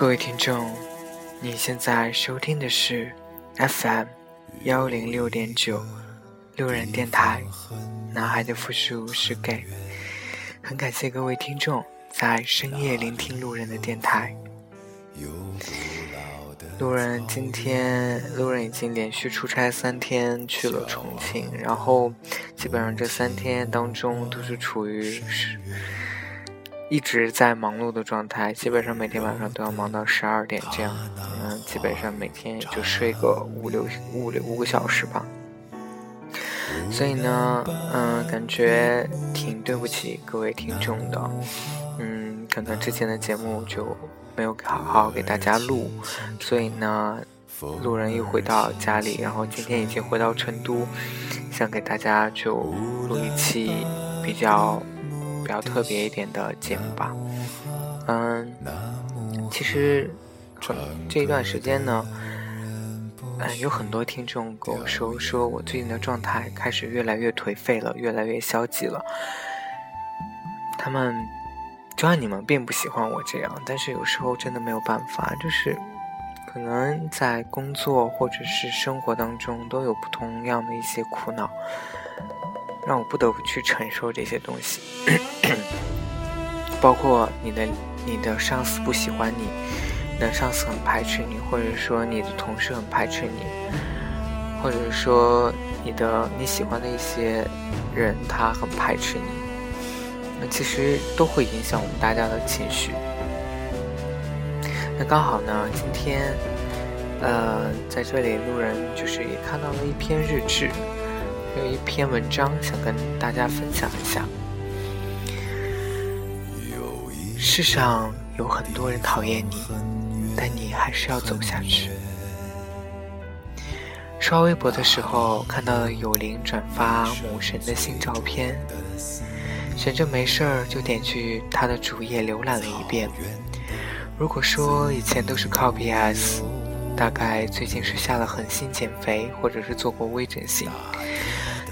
各位听众，你现在收听的是 FM 幺零六点九路人电台。男孩的复数是 gay。很感谢各位听众在深夜聆听路人的电台。路人今天，路人已经连续出差三天去了重庆，然后基本上这三天当中都是处于。一直在忙碌的状态，基本上每天晚上都要忙到十二点这样，嗯，基本上每天也就睡个五六五六五个小时吧。所以呢，嗯，感觉挺对不起各位听众的，嗯，可能之前的节目就没有好好给大家录，所以呢，路人又回到家里，然后今天已经回到成都，想给大家就录一期比较。比较特别一点的节目吧，嗯，其实这这一段时间呢，嗯，有很多听众跟我说，说我最近的状态开始越来越颓废了，越来越消极了。他们就算你们并不喜欢我这样，但是有时候真的没有办法，就是可能在工作或者是生活当中都有不同样的一些苦恼。让我不得不去承受这些东西，包括你的你的上司不喜欢你，你的上司很排斥你，或者说你的同事很排斥你，或者说你的你喜欢的一些人他很排斥你，那其实都会影响我们大家的情绪。那刚好呢，今天呃在这里路人就是也看到了一篇日志。有一篇文章想跟大家分享一下。世上有很多人讨厌你，但你还是要走下去。刷微博的时候看到了有灵转发母神的新照片，闲着没事儿就点去他的主页浏览了一遍。如果说以前都是靠 PS，大概最近是下了狠心减肥，或者是做过微整形。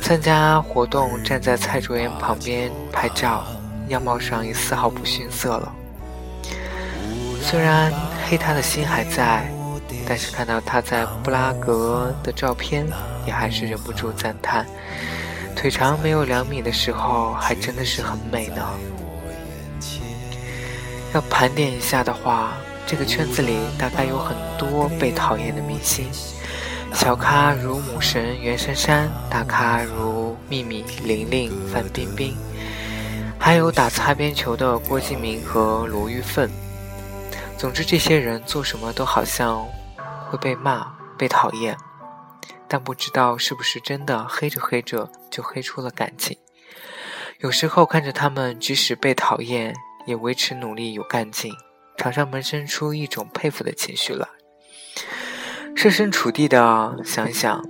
参加活动，站在蔡卓妍旁边拍照，样貌上也丝毫不逊色了。虽然黑他的心还在，但是看到他在布拉格的照片，也还是忍不住赞叹：腿长没有两米的时候，还真的是很美呢。要盘点一下的话，这个圈子里大概有很多被讨厌的明星。小咖如母神袁姗姗，大咖如秘密玲玲、范冰冰，还有打擦边球的郭敬明和罗玉凤。总之，这些人做什么都好像会被骂、被讨厌，但不知道是不是真的，黑着黑着就黑出了感情。有时候看着他们，即使被讨厌，也维持努力有干劲，常常萌生出一种佩服的情绪来。设身处地的想想，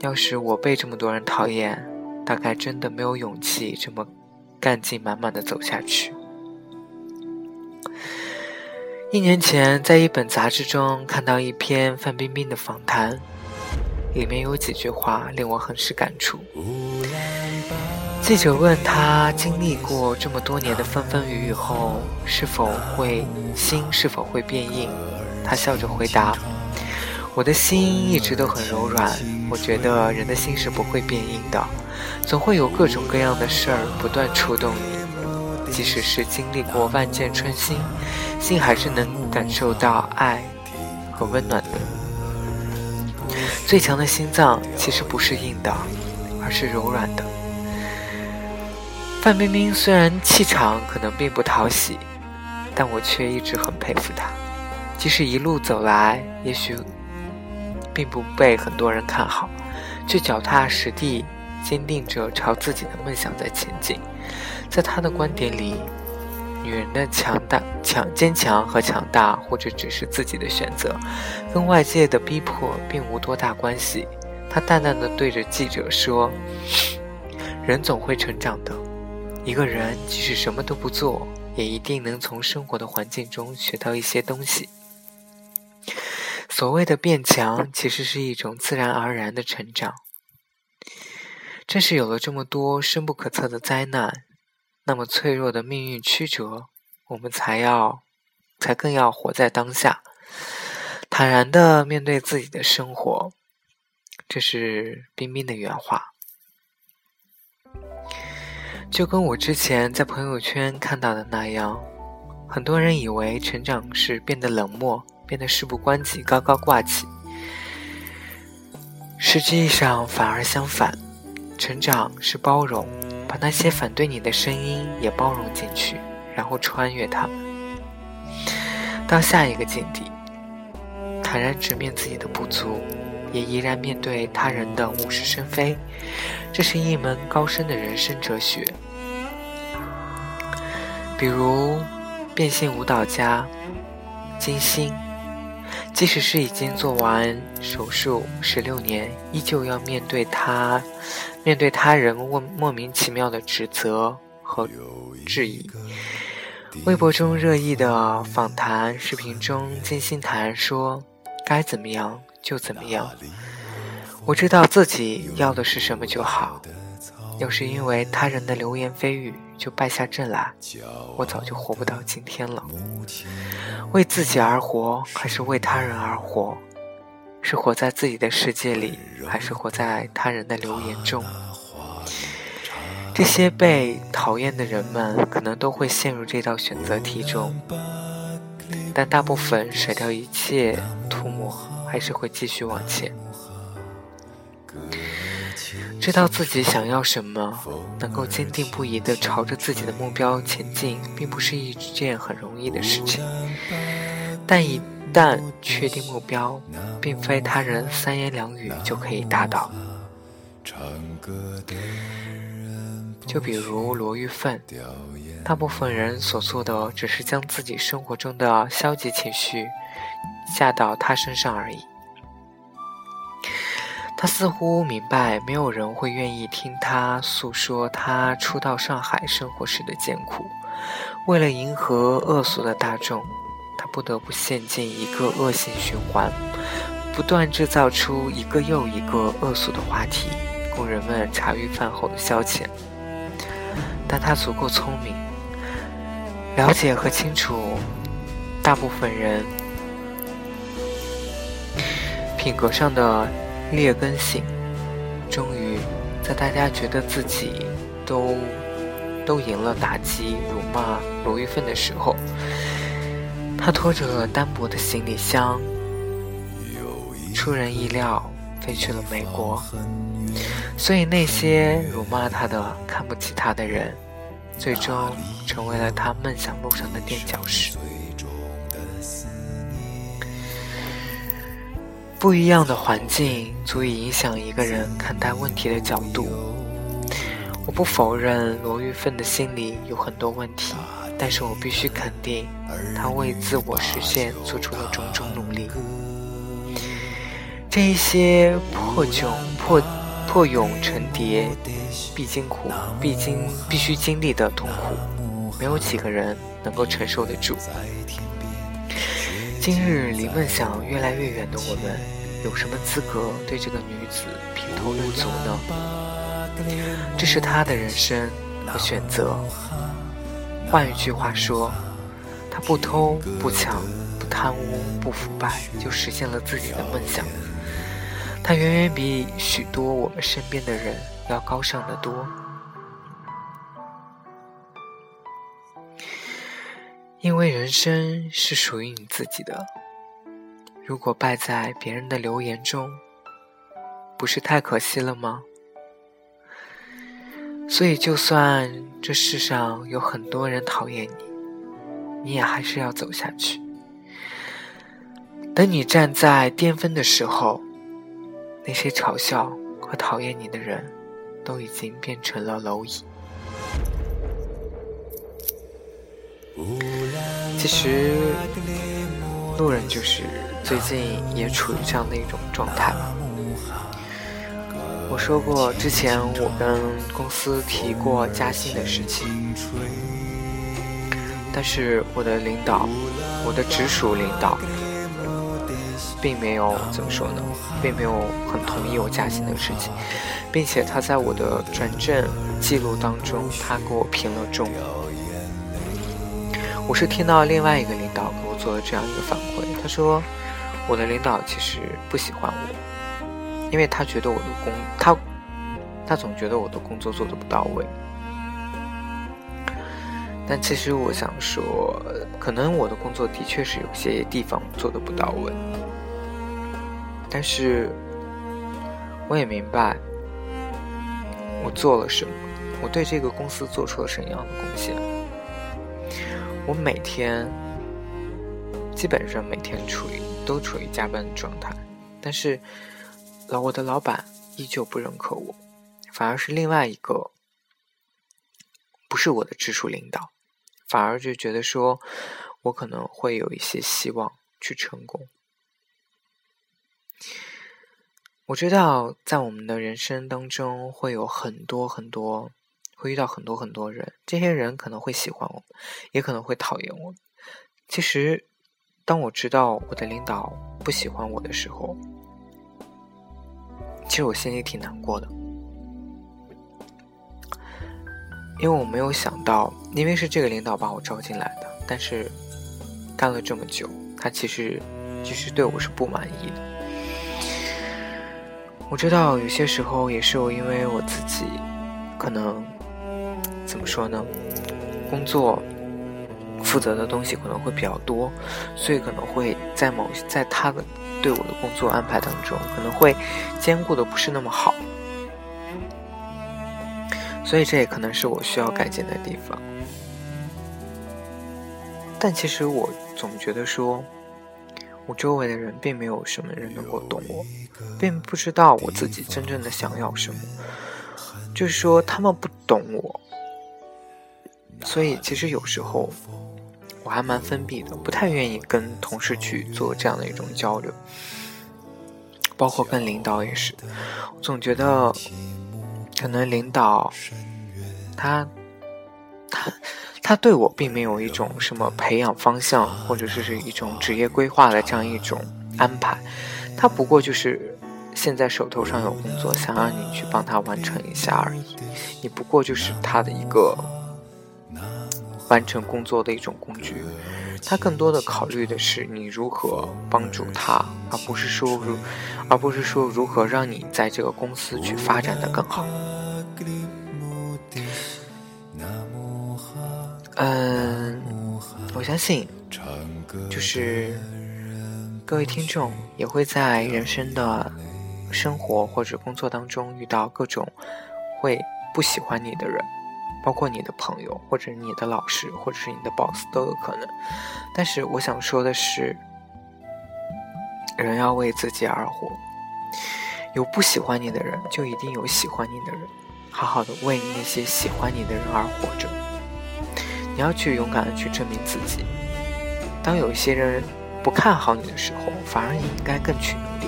要是我被这么多人讨厌，大概真的没有勇气这么干劲满满的走下去。一年前，在一本杂志中看到一篇范冰冰的访谈，里面有几句话令我很是感触。记者问她，经历过这么多年的风风雨雨后，是否会心是否会变硬？她笑着回答。我的心一直都很柔软，我觉得人的心是不会变硬的，总会有各种各样的事儿不断触动你，即使是经历过万箭穿心，心还是能感受到爱和温暖的。最强的心脏其实不是硬的，而是柔软的。范冰冰虽然气场可能并不讨喜，但我却一直很佩服她，即使一路走来，也许。并不被很多人看好，却脚踏实地，坚定着朝自己的梦想在前进。在他的观点里，女人的强大、强坚强和强大，或者只是自己的选择，跟外界的逼迫并无多大关系。他淡淡的对着记者说：“人总会成长的，一个人即使什么都不做，也一定能从生活的环境中学到一些东西。”所谓的变强，其实是一种自然而然的成长。正是有了这么多深不可测的灾难，那么脆弱的命运曲折，我们才要，才更要活在当下，坦然的面对自己的生活。这是冰冰的原话。就跟我之前在朋友圈看到的那样，很多人以为成长是变得冷漠，变得事不关己，高高挂起。实际上反而相反，成长是包容，把那些反对你的声音也包容进去，然后穿越他们，到下一个境地，坦然直面自己的不足。也依然面对他人的物是生非，这是一门高深的人生哲学。比如，变性舞蹈家金星，即使是已经做完手术十六年，依旧要面对他面对他人莫莫名其妙的指责和质疑。微博中热议的访谈视频中，金星坦然说：“该怎么样？”就怎么样？我知道自己要的是什么就好。要是因为他人的流言蜚语就败下阵来，我早就活不到今天了。为自己而活，还是为他人而活？是活在自己的世界里，还是活在他人的流言中？这些被讨厌的人们，可能都会陷入这道选择题中，但大部分甩掉一切涂抹。还是会继续往前，知道自己想要什么，能够坚定不移地朝着自己的目标前进，并不是一件很容易的事情。但一旦确定目标，并非他人三言两语就可以达到。就比如罗玉凤，大部分人所做的只是将自己生活中的消极情绪。下到他身上而已。他似乎明白，没有人会愿意听他诉说他初到上海生活时的艰苦。为了迎合恶俗的大众，他不得不陷进一个恶性循环，不断制造出一个又一个恶俗的话题，供人们茶余饭后的消遣。但他足够聪明，了解和清楚大部分人。品格上的劣根性，终于在大家觉得自己都都赢了打击、辱骂罗玉凤的时候，他拖着单薄的行李箱，出人意料飞去了美国。所以那些辱骂他的、看不起他的人，最终成为了他梦想路上的垫脚石。不一样的环境足以影响一个人看待问题的角度。我不否认罗玉凤的心里有很多问题，但是我必须肯定，她为自我实现做出了种种努力。这一些破茧破破蛹成蝶，必经苦，必经必须经历的痛苦，没有几个人能够承受得住。今日离梦想越来越远的我们，有什么资格对这个女子评头论足呢？这是她的人生和选择。换一句话说，她不偷不抢不贪污不腐败，就实现了自己的梦想。她远远比许多我们身边的人要高尚得多。因为人生是属于你自己的，如果败在别人的流言中，不是太可惜了吗？所以，就算这世上有很多人讨厌你，你也还是要走下去。等你站在巅峰的时候，那些嘲笑和讨厌你的人，都已经变成了蝼蚁。其实，路人就是最近也处于这样的一种状态吧。我说过，之前我跟公司提过加薪的事情，但是我的领导，我的直属领导，并没有怎么说呢，并没有很同意我加薪的事情，并且他在我的转正记录当中，他给我评了重。我是听到另外一个领导给我做了这样一个反馈，他说我的领导其实不喜欢我，因为他觉得我的工他他总觉得我的工作做的不到位。但其实我想说，可能我的工作的确是有些地方做的不到位，但是我也明白我做了什么，我对这个公司做出了什么样的贡献。我每天基本上每天处于都处于加班的状态，但是老我的老板依旧不认可我，反而是另外一个。不是我的直属领导，反而就觉得说，我可能会有一些希望去成功。我知道，在我们的人生当中，会有很多很多，会遇到很多很多人，这些人可能会喜欢我，也可能会讨厌我。其实，当我知道我的领导不喜欢我的时候，其实我心里挺难过的。因为我没有想到，因为是这个领导把我招进来的，但是干了这么久，他其实其实对我是不满意的。我知道有些时候也是我因为我自己可能怎么说呢，工作负责的东西可能会比较多，所以可能会在某在他的对我的工作安排当中，可能会兼顾的不是那么好。所以这也可能是我需要改进的地方，但其实我总觉得说，我周围的人并没有什么人能够懂我，并不知道我自己真正的想要什么，就是说他们不懂我，所以其实有时候我还蛮封闭的，不太愿意跟同事去做这样的一种交流，包括跟领导也是，我总觉得。可能领导，他，他，他对我并没有一种什么培养方向，或者是是一种职业规划的这样一种安排，他不过就是现在手头上有工作，想让你去帮他完成一下而已，你不过就是他的一个完成工作的一种工具，他更多的考虑的是你如何帮助他，而不是说如。而不是说如何让你在这个公司去发展的更好。嗯，我相信，就是各位听众也会在人生的生活或者工作当中遇到各种会不喜欢你的人，包括你的朋友或者你的老师或者是你的 boss 都有可能。但是我想说的是。人要为自己而活，有不喜欢你的人，就一定有喜欢你的人。好好的为那些喜欢你的人而活着。你要去勇敢的去证明自己。当有一些人不看好你的时候，反而你应该更去努力。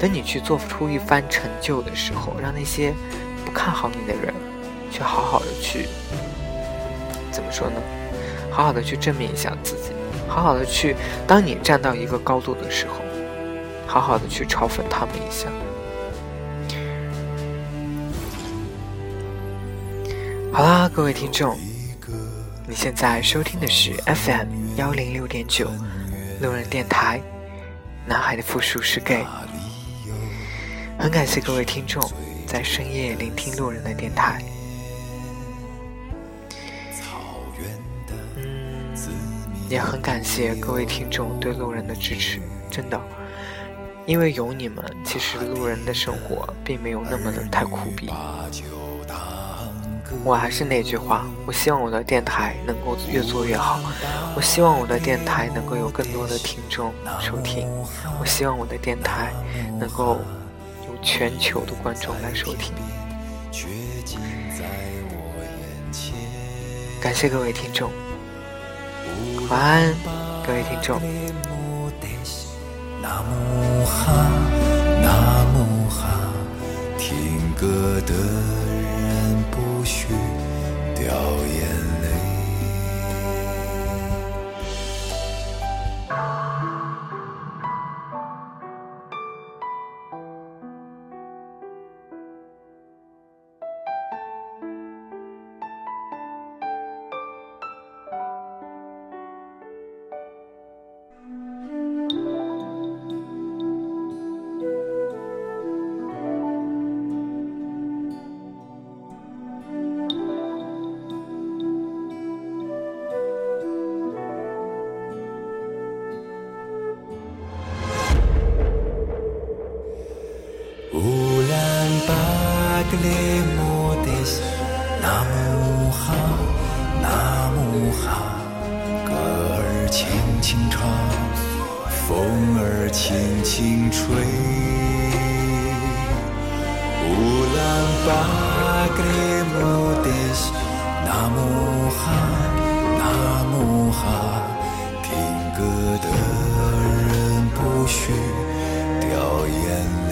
等你去做出一番成就的时候，让那些不看好你的人，去好好的去，怎么说呢？好好的去证明一下自己，好好的去，当你站到一个高度的时候。好好的去嘲讽他们一下。好啦，各位听众，你现在收听的是 FM 幺零六点九路人电台，男孩的复数是 gay。很感谢各位听众在深夜聆听路人的电台。嗯，也很感谢各位听众对路人的支持，真的。因为有你们，其实路人的生活并没有那么的太苦逼。我还是那句话，我希望我的电台能够越做越好。我希望我的电台能够有更多的听众收听。我希望我的电台能够有全球的观众来收听。感谢各位听众，晚安，各位听众。那木哈，那木哈，听歌的风儿轻轻吹，乌兰巴克木得西，那木哈那木哈，听歌的人不许掉眼泪。